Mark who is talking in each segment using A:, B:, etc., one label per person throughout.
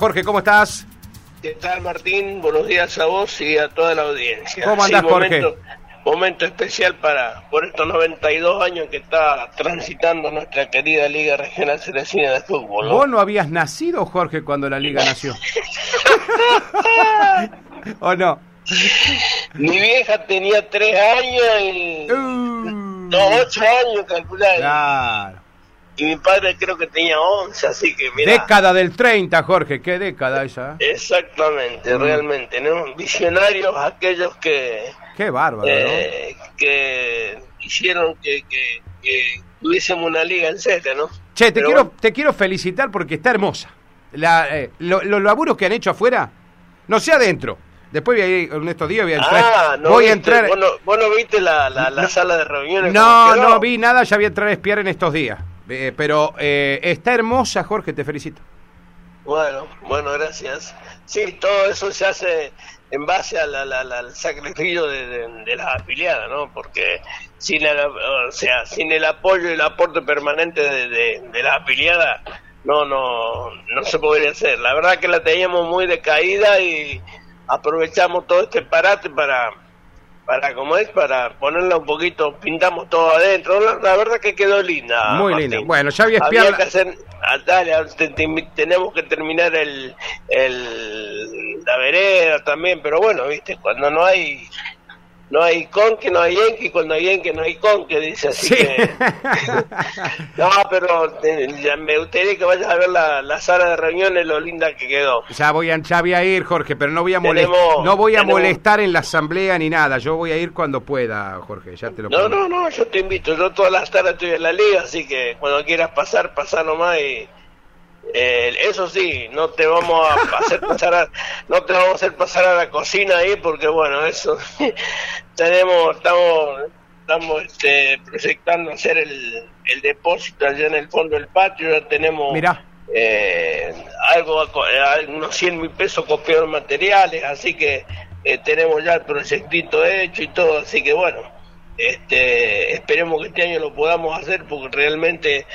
A: Jorge, ¿cómo estás?
B: ¿Qué tal, Martín? Buenos días a vos y a toda la audiencia.
A: ¿Cómo andás, Jorge?
B: Momento, momento especial para por estos 92 años que está transitando nuestra querida Liga Regional Cerecina de Fútbol. ¿no?
A: ¿Vos no habías nacido, Jorge, cuando la liga nació? ¿O no?
B: Mi vieja tenía 3 años y...
A: Uh,
B: No, 8 años, calcular.
A: claro.
B: Y mi padre creo que tenía 11, así que mira.
A: Década del 30, Jorge. ¿Qué década esa? eh?
B: Exactamente,
A: Mm.
B: realmente, ¿no? Visionarios aquellos que...
A: Qué bárbaro, ¿no?
B: eh, que hicieron que, que, que tuviésemos una liga en serio, ¿no?
A: Che, te
B: Pero
A: quiero,
B: bueno,
A: te quiero felicitar porque está hermosa. La, eh, lo- los laburos que han hecho afuera, no sé adentro. Después voy a ir, en estos días voy a entrar.
B: ah, no
A: voy a
B: viste,
A: entrar.
B: ¿Vos no, vos no viste la, la, la sala de reuniones?
A: No, no vi nada, ya voy a entrar a espiar en estos días. Eh, pero eh, está hermosa, Jorge, te felicito.
B: Bueno, bueno, gracias. Sí, todo eso se hace en base a la- la- al sacrificio de, las afiliadas, ¿no? Porque sin el, o sea, sin el apoyo y el aporte permanente de, de las afiliadas, no, no, no se podría hacer. La verdad que la teníamos muy decaída y aprovechamos todo este parate para, para como es, para ponerla un poquito, pintamos todo adentro. La, la verdad que quedó linda.
A: Muy
B: Martín.
A: linda. Bueno, ya
B: Había que hacer, ah, dale, ah, te- te- tenemos que terminar el, el la vereda también, pero bueno, viste, cuando no hay no hay con que no hay en que cuando hay en que no hay con que dice así
A: Sí.
B: que no, pero eh, ya me gustaría que vayas a ver la, la sala de reuniones lo linda que quedó.
A: Ya voy, a, ya voy a ir, Jorge, pero no voy a molestar, no voy a
B: tenemos-
A: molestar en la asamblea ni nada. Yo voy a ir cuando pueda, Jorge, ya te lo
B: No,
A: prometo.
B: no, no, yo te invito, yo todas las tardes estoy en la liga, así que cuando quieras pasar, pasar nomás y eh, eso sí, no te vamos a hacer pasar a, no te vamos a hacer pasar a la cocina ahí porque bueno, eso tenemos, estamos, estamos este, proyectando hacer el, el depósito allá en el fondo del patio, ya tenemos
A: Mirá.
B: eh, algo, unos 100 mil pesos copiados materiales, así que eh, tenemos ya el proyectito hecho y todo, así que bueno, este, esperemos que este año lo podamos hacer porque realmente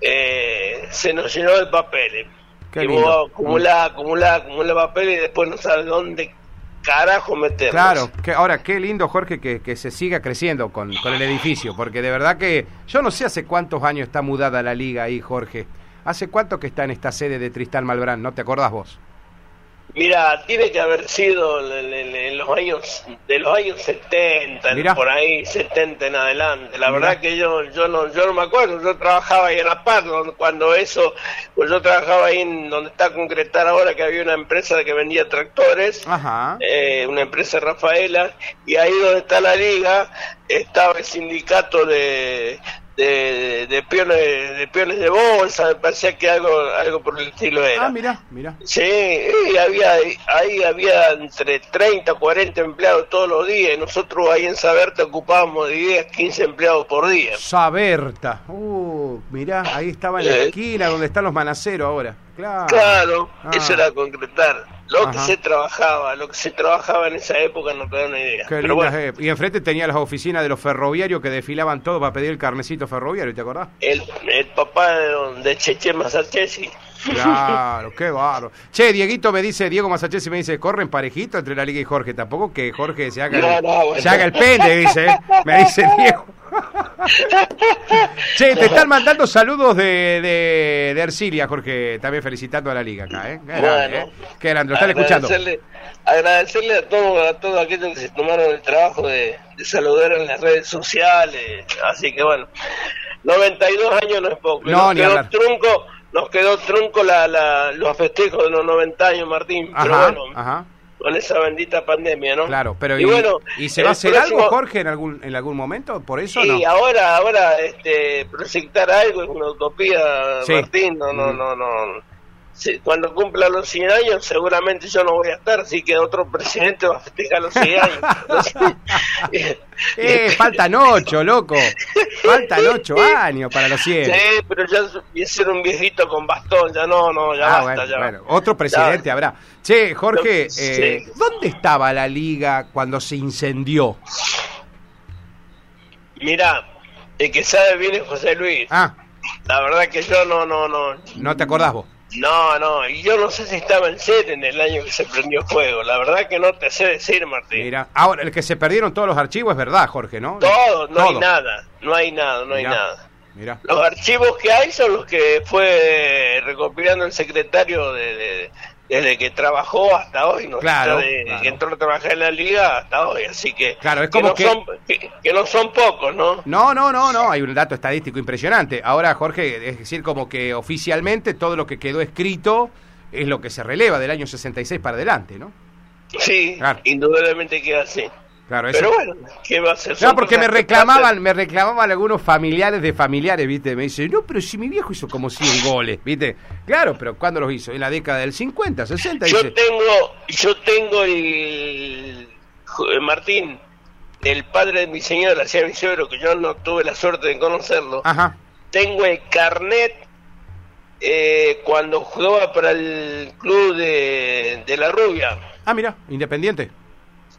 B: eh, se nos llenó de papeles.
A: Qué
B: y vos acumulás, acumulás, acumulás papeles y después no sabes dónde carajo meterlos.
A: Claro, que ahora qué lindo, Jorge, que, que se siga creciendo con, con el edificio, porque de verdad que yo no sé hace cuántos años está mudada la liga ahí, Jorge. ¿Hace cuánto que está en esta sede de Tristán Malbrán? ¿No te acordás vos?
B: Mira, tiene que haber sido en, los años de los años 70,
A: Mirá.
B: por ahí 70 en adelante. La verdad que yo yo no yo no me acuerdo, yo trabajaba ahí en la paz cuando eso, pues yo trabajaba ahí en donde está a concretar ahora que había una empresa que vendía tractores.
A: Ajá.
B: eh, una empresa Rafaela, y ahí donde está la liga estaba el sindicato de, de, de peones de peones de bolsa, me parecía que algo algo por el estilo era.
A: Ah, mira, mira.
B: Sí, y había, ahí había entre 30, 40 empleados todos los días. y Nosotros ahí en Saberta ocupábamos de 10, 15 empleados por día.
A: Saberta. Uh, mirá, ahí estaba en la
B: Eh.
A: esquina donde están los manaceros ahora. Claro.
B: Claro,
A: Ah.
B: eso era concretar. Lo que se trabajaba, lo que se trabajaba en esa época no te da una idea.
A: Qué
B: Pero bueno.
A: Y enfrente tenía las oficinas de los ferroviarios que desfilaban todo para pedir el carnecito ferroviario, ¿te acordás?
B: el, el papá de, de Cheche Masachesi,
A: Claro, qué barro. Che, Dieguito me dice, Diego Masachesi me dice, corren parejito entre la Liga y Jorge. Tampoco que Jorge se haga,
B: No,
A: el,
B: no, bueno.
A: se haga el pende, dice. ¿eh? Me dice Diego. che, te están mandando saludos de, de, de Ercilia, Jorge. También felicitando a la Liga acá, ¿eh? Qué grande,
B: Bueno.
A: ¿eh? Qué grande, lo están escuchando.
B: agradecerle, a todos a todos aquellos que se tomaron el trabajo de, de saludar en las redes sociales. Así que bueno, 92 años no es poco.
A: No, ni hablar.
B: trunco, nos quedó trunco la, la- los festejos de los 90 años, Martín. Pero
A: Ajá,
B: bueno,
A: ajá.
B: con esa bendita pandemia, ¿no?
A: Claro, pero
B: y,
A: ¿y,
B: bueno,
A: ¿y se va a hacer
B: próximo-
A: algo, Jorge, en algún, en algún momento? ¿Por eso
B: Sí,
A: no?
B: ahora, ahora, este, proyectar algo es una utopía,
A: Sí.
B: Martín, no, no,
A: Mm.
B: no, no. Sí, cuando cumpla los 100 años, seguramente yo no voy a estar, así que otro presidente va a festejar los 100 años.
A: Eh, faltan ocho, loco. Faltan ocho años para los 100.
B: Sí, pero ya voy a ser un viejito con bastón, ya no, no, ya
A: Ah,
B: basta,
A: bueno,
B: ya.
A: bueno, otro presidente
B: Ya.
A: habrá. Che, Jorge,
B: Sí.
A: eh, ¿dónde estaba la liga cuando se incendió?
B: Mirá, el que sabe bien es José Luis.
A: Ah,
B: La verdad que yo no, no, no.
A: no te acordás vos.
B: No, no, y yo no sé si estaba en set en el año que se prendió fuego. La verdad que no te sé decir, Martín.
A: Mira, ahora, el que se perdieron todos los archivos es verdad, Jorge, ¿no?
B: Todo, no hay nada, no hay nada, no hay nada.
A: Mira.
B: Los archivos que hay son los que fue recopilando el secretario de, de- desde que trabajó hasta hoy, ¿no?
A: Claro,
B: Desde
A: claro.
B: que entró a trabajar en la liga hasta hoy, así que,
A: Claro, es como
B: no
A: que-
B: son, que, que no son pocos, ¿no?
A: No, no, no, no, hay un dato estadístico impresionante. Ahora, Jorge, es decir, como que oficialmente todo lo que quedó escrito es lo que se releva del año 66 para adelante, ¿no?
B: Sí,
A: Claro.
B: indudablemente queda así.
A: Claro, eso.
B: Pero bueno, ¿qué va a hacer?
A: No, porque me reclamaban, me reclamaban algunos familiares de familiares, ¿viste? Me dicen, no, pero si mi viejo hizo como 100 goles, ¿viste? Claro, pero ¿cuándo los hizo? En la década del 50, 60,
B: Yo
A: dice.
B: tengo, yo tengo el jo- Martín, el padre de mi señora, sea mi suegro, que yo no tuve la suerte de conocerlo.
A: Ajá,
B: Tengo el carnet eh, cuando jugaba para el club de, de la Rubia,
A: ah, mira, independiente.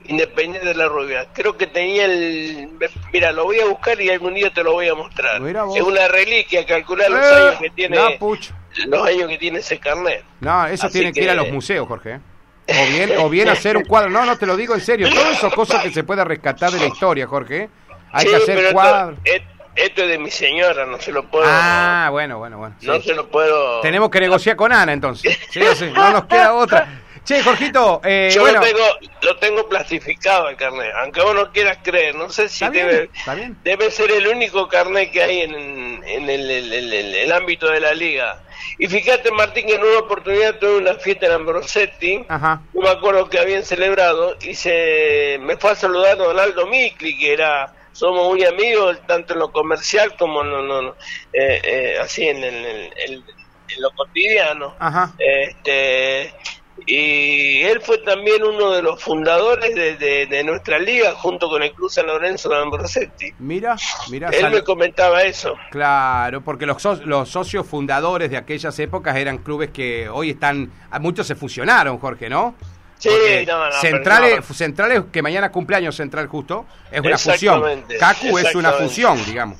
B: Independiente de la Rubia. Creo que tenía el. Mira, lo voy a buscar y algún día te lo voy a mostrar. Es una reliquia, calcular los
A: Eh,
B: años que tiene.
A: no,
B: los años que tiene ese carnet.
A: No, eso
B: Así
A: tiene que... ir a los museos, Jorge. ¿eh? O bien, o bien hacer un cuadro. No, no, te lo digo en serio. Todas esas cosas que se pueda rescatar de la historia, Jorge. ¿eh? Hay
B: Sí,
A: que hacer cuadros.
B: Esto, es de mi señora, no se lo puedo.
A: Ah, bueno, bueno, bueno.
B: no
A: sí.
B: se lo puedo.
A: Tenemos que negociar con Ana entonces. Sí, sí, no nos queda otra. Che, Jorgito, eh,
B: Yo
A: bueno,
B: lo, tengo, lo tengo plastificado el carnet, aunque vos no quieras creer. No sé si
A: bien,
B: debe,
A: bien.
B: debe ser el único carnet que hay en, en el, el- el- el- el ámbito de la liga. Y fíjate, Martín, que en una oportunidad tuve una fiesta en Ambrosetti.
A: Ajá.
B: no me acuerdo que habían celebrado y se me fue a saludar Donaldo Micli que era somos muy amigos tanto en lo comercial como en lo, no- eh, eh, así en, el- el- el- en lo cotidiano
A: Ajá.
B: este y él fue también uno de los fundadores de, de- de nuestra liga junto con el Club San Lorenzo de Ambrosetti
A: Mira, mira.
B: él me comentaba eso
A: Claro, porque los, so- los socios fundadores de aquellas épocas eran clubes que hoy están, a muchos se fusionaron, Jorge, ¿no?
B: sí no, no,
A: centrales,
B: no.
A: centrales, que mañana cumpleaños central justo, es una fusión. Cacu es una fusión, digamos.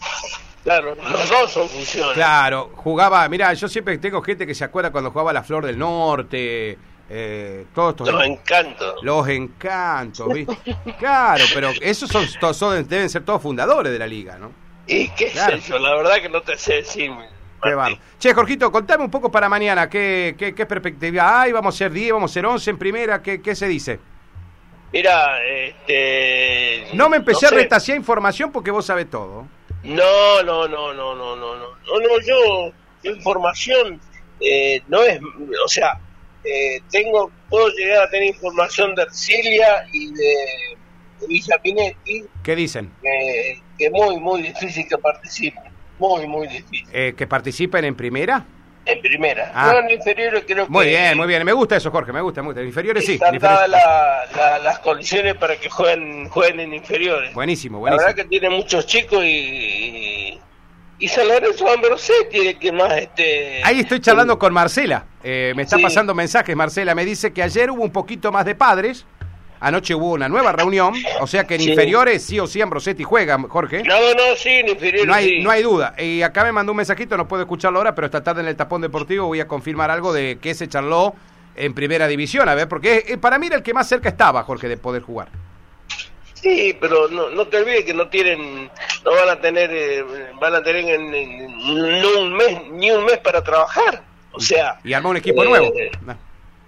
B: claro los dos son funciones
A: Claro, jugaba, mira, yo siempre tengo gente que se acuerda cuando jugaba la Flor del Norte, eh, todos estos,
B: los encantos.
A: Los encantos, ¿viste? claro, pero esos son, deben ser todos fundadores de la liga, ¿no?
B: ¿Y qué
A: claro.
B: es eso? La verdad que no te sé decir.
A: Che, Jorgito, contame un poco para mañana, ¿qué, qué, qué perspectiva hay? ¿Vamos a ser 10, vamos a ser 11 en primera? ¿Qué, qué se dice?
B: Mira, este...
A: No me empecé a retasear información porque vos sabés todo.
B: No, no, no, no, no, no, no, no, yo, información eh, no es, o sea, eh, tengo, puedo llegar a tener información de Ercilia y de, de Villa Pinetti,
A: ¿Qué dicen?
B: que que es muy, muy difícil que participen, muy, muy difícil,
A: Eh, ¿Que participen en primera?
B: en primera.
A: Ah.
B: No, en inferiores creo
A: Muy
B: que
A: bien, muy bien. Me gusta eso, Jorge, me gusta, me gusta. En Inferiores sí.
B: están dadas la- la- las condiciones para que jueguen, jueguen en inferiores.
A: Buenísimo,
B: La
A: buenísimo.
B: verdad que tiene muchos chicos y, y, y San Lorenzo Ambrosetti es el que más este
A: Ahí estoy charlando con Marcela. Eh, me está
B: Sí.
A: pasando mensajes, Marcela. Me dice que ayer hubo un poquito más de padres. Anoche hubo una nueva reunión. O sea que en
B: Sí.
A: inferiores sí o sí Ambrosetti juega, Jorge.
B: No, no, sí, en inferiores
A: No hay,
B: sí.
A: no hay duda. Y acá me mandó un mensajito, no puedo escucharlo ahora, pero esta tarde en el tapón deportivo voy a confirmar algo de que se charló en primera división. A ver, porque eh, para mí era el que más cerca estaba, Jorge, de poder jugar.
B: Sí, pero no, no te olvides que no tienen, no van a tener, eh, van a tener en- en- no un mes, ni un mes para trabajar. O sea,
A: Y armó un equipo
B: eh,
A: nuevo. Ah,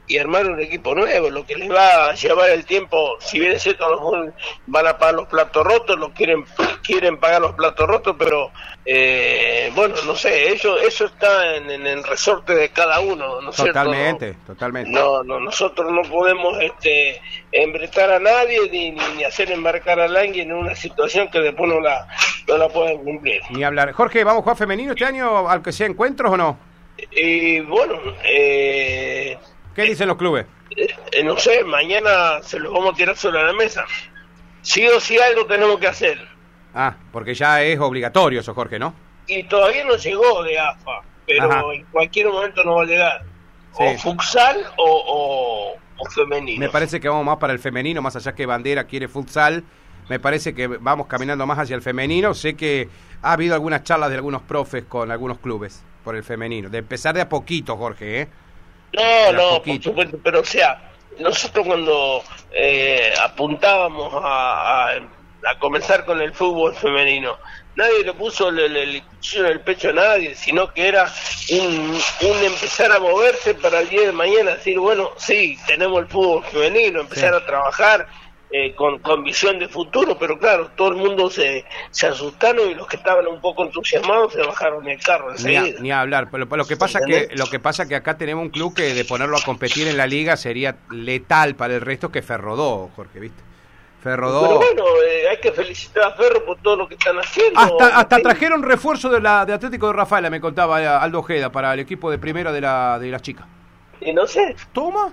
B: y armar un equipo nuevo, lo que les va a llevar el tiempo, si bien es cierto, a lo mejor van a pagar los platos rotos, lo quieren quieren pagar los platos rotos, pero eh, bueno, no sé, eso eso está en, en el resorte de cada uno, ¿no cierto?
A: Totalmente, totalmente.
B: No, no, nosotros no podemos este, embretar a nadie ni, ni, ni hacer embarcar a alguien en una situación que después no la, no la pueden cumplir.
A: Ni hablar. Jorge, ¿vamos a jugar femenino este año, aunque sea encuentros o no?
B: Y bueno, eh,
A: ¿Qué dicen los clubes?
B: eh, no sé, mañana se los vamos a tirar sobre la mesa. Sí o sí algo tenemos que hacer.
A: Ah, porque ya es obligatorio eso, Jorge, ¿no?
B: Y todavía no llegó de AFA, pero
A: Ajá.
B: en cualquier momento nos va a llegar.
A: Sí.
B: O futsal o, o, o femenino.
A: Me parece que vamos más para el femenino, más allá que Bandera quiere futsal. Me parece que vamos caminando más hacia el femenino. Sé que ha habido algunas charlas de algunos profes con algunos clubes. por el femenino. De empezar de a poquito, Jorge, ¿eh?
B: No, no, por supuesto, pero o sea, nosotros cuando eh, apuntábamos a, a, comenzar con el fútbol femenino, nadie le puso el, el, en el pecho a nadie, sino que era un, un, empezar a moverse para el día de mañana, decir, bueno, sí, tenemos el fútbol femenino, empezar a trabajar eh, con, con, visión de futuro, pero claro, todo el mundo se, se asustaron y los que estaban un poco entusiasmados se bajaron el carro
A: enseguida. Ni, a, hablar, pero, lo que pasa que lo que pasa que acá tenemos un club que de ponerlo a competir en la liga sería letal para el resto que Ferrodó, Jorge, ¿viste?
B: Pero bueno, eh, hay que felicitar a Ferro por todo lo que están haciendo.
A: Hasta, hasta trajeron refuerzo de la de Atlético de Rafaela, me contaba Aldo Ojeda, para el equipo de primera de la de las chicas.
B: Y no sé.
A: Toma.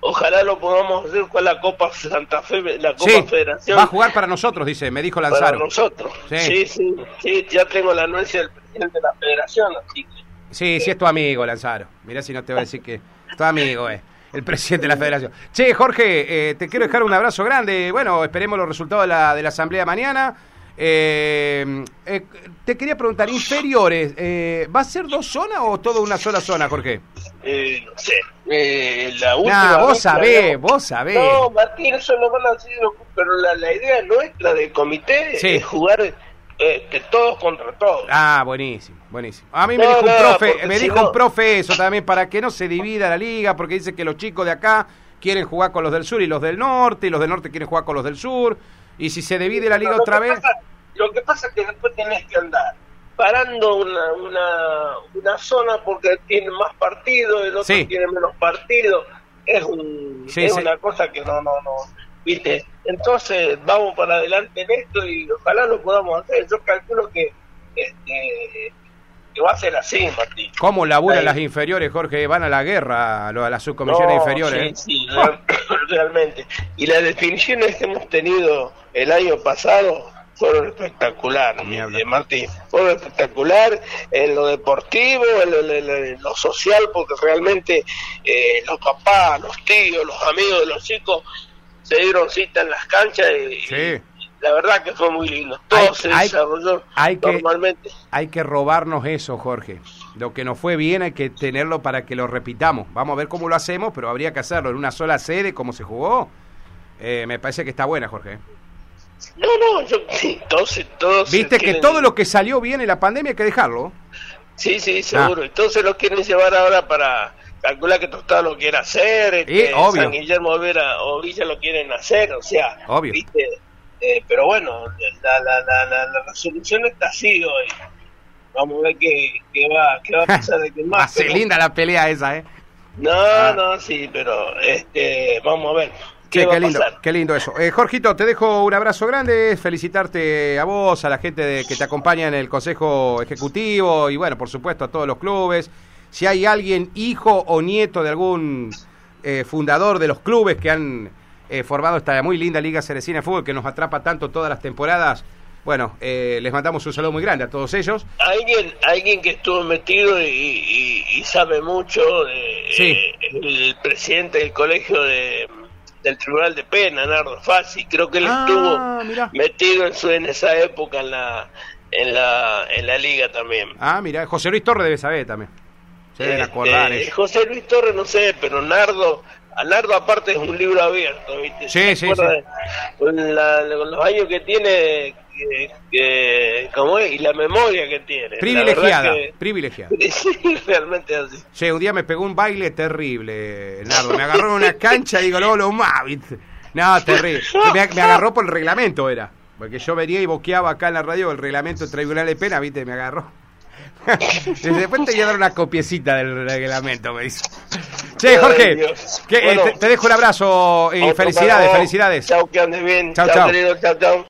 B: Ojalá lo podamos hacer con la Copa Santa Fe, la Copa Federación.
A: Va a jugar para nosotros, dice, me dijo Lanzaro.
B: Para nosotros. Sí. sí, sí, ya tengo la anuencia del presidente de la Federación, así que...
A: Sí, sí es tu amigo, Lanzaro. Mirá si no te va a decir que tu amigo, eh. El presidente de la federación. Che, Jorge, eh, te quiero dejar un abrazo grande. Bueno, esperemos los resultados de la, de la asamblea mañana. Eh, eh, te quería preguntar, inferiores, eh, ¿va a ser dos zonas o toda una sola zona, Jorge?
B: Eh, no sé. Eh, la última
A: vos sabés, vos sabés.
B: No, Martín, eso lo van a decir, pero la, la idea nuestra del comité es jugar eh, todos contra todos.
A: Ah, buenísimo, buenísimo. A mí me dijo un profe, me dijo un profe eso también, para que no se divida la liga, porque dice que los chicos de acá quieren jugar con los del sur y los del norte, y los del norte quieren jugar con los del sur. Y si se divide la liga otra vez...
B: lo que pasa es que después tenés que andar parando una, una, una zona porque tiene más partidos, el otro tiene menos partidos. Es, un, es una cosa que no, no, no, viste. Entonces vamos para adelante en esto y ojalá lo podamos hacer. Yo calculo que este, que va a ser así, Martín.
A: ¿Cómo laburan las inferiores, Jorge? Van a la guerra, a las subcomisiones inferiores.
B: Sí, sí, realmente. Y las definiciones que hemos tenido el año pasado fueron espectaculares, eh, Martín. Fueron espectacular en lo deportivo, en lo, social, porque realmente eh, los papás, los tíos, los amigos de los chicos se dieron cita en las canchas y, la verdad que fue muy lindo. Todo se desarrolló normalmente.
A: hay que robarnos eso, Jorge. Lo que nos fue bien hay que tenerlo para que lo repitamos. Vamos a ver cómo lo hacemos, pero habría que hacerlo en una sola sede, como se jugó. Eh, me parece que está buena, Jorge.
B: No, no, yo, todos, todos
A: Viste que todo lo que salió bien en la pandemia hay que dejarlo.
B: Sí, sí, seguro. Ah. Entonces lo quieren llevar ahora para calcular que Tostado lo quiere hacer, este, San Guillermo Vera o Villa lo quieren hacer, o sea,
A: obvio.
B: ¿viste? Eh, pero bueno, la, la, la, la, resolución está así hoy. Vamos a ver qué, qué, va, qué va a pasar de que más.
A: Ser linda la pelea esa, ¿eh?
B: No, ah. no, sí, pero este, vamos a ver. ¿Qué,
A: qué lindo, qué lindo eso. Eh, Jorgito, te dejo un abrazo grande, felicitarte a vos, a la gente de, que te acompaña en el Consejo Ejecutivo y bueno, por supuesto a todos los clubes. Si hay alguien, hijo o nieto de algún eh, fundador de los clubes que han eh, formado esta muy linda Liga Cerecina de Fútbol que nos atrapa tanto todas las temporadas, bueno, eh, les mandamos un saludo muy grande a todos ellos.
B: Alguien, alguien que estuvo metido y, sabe mucho, de, el presidente del colegio de del Tribunal de Pena, Nardo Fassi, creo que él ah, estuvo metido en, su, en esa época en la, en la, en la liga también.
A: Ah, mira, José Luis Torres debe saber también. Se deben este, acordar.
B: José Luis Torres no sé, pero Nardo, a Nardo aparte es un libro abierto, ¿viste?
A: Sí, sí, sí.
B: Con, los años que tiene, que, como es, y la memoria que tiene.
A: Privilegiada, privilegiada.
B: Sí, realmente así.
A: Sí, un día me pegó un baile terrible, Nardo. Me agarró en una cancha y digo, no, lo más, No, terrible. Me, agarró por el reglamento, era. Porque yo venía y boqueaba acá en la radio el reglamento Tribunal de Pena, ¿viste? Me agarró. Después te voy a dar una copiecita del reglamento, me dice. Che, Jorge, que, eh, te, dejo un abrazo y felicidades, felicidades.
B: Chao, que andes bien.
A: Chao, chao.
B: chao, chao.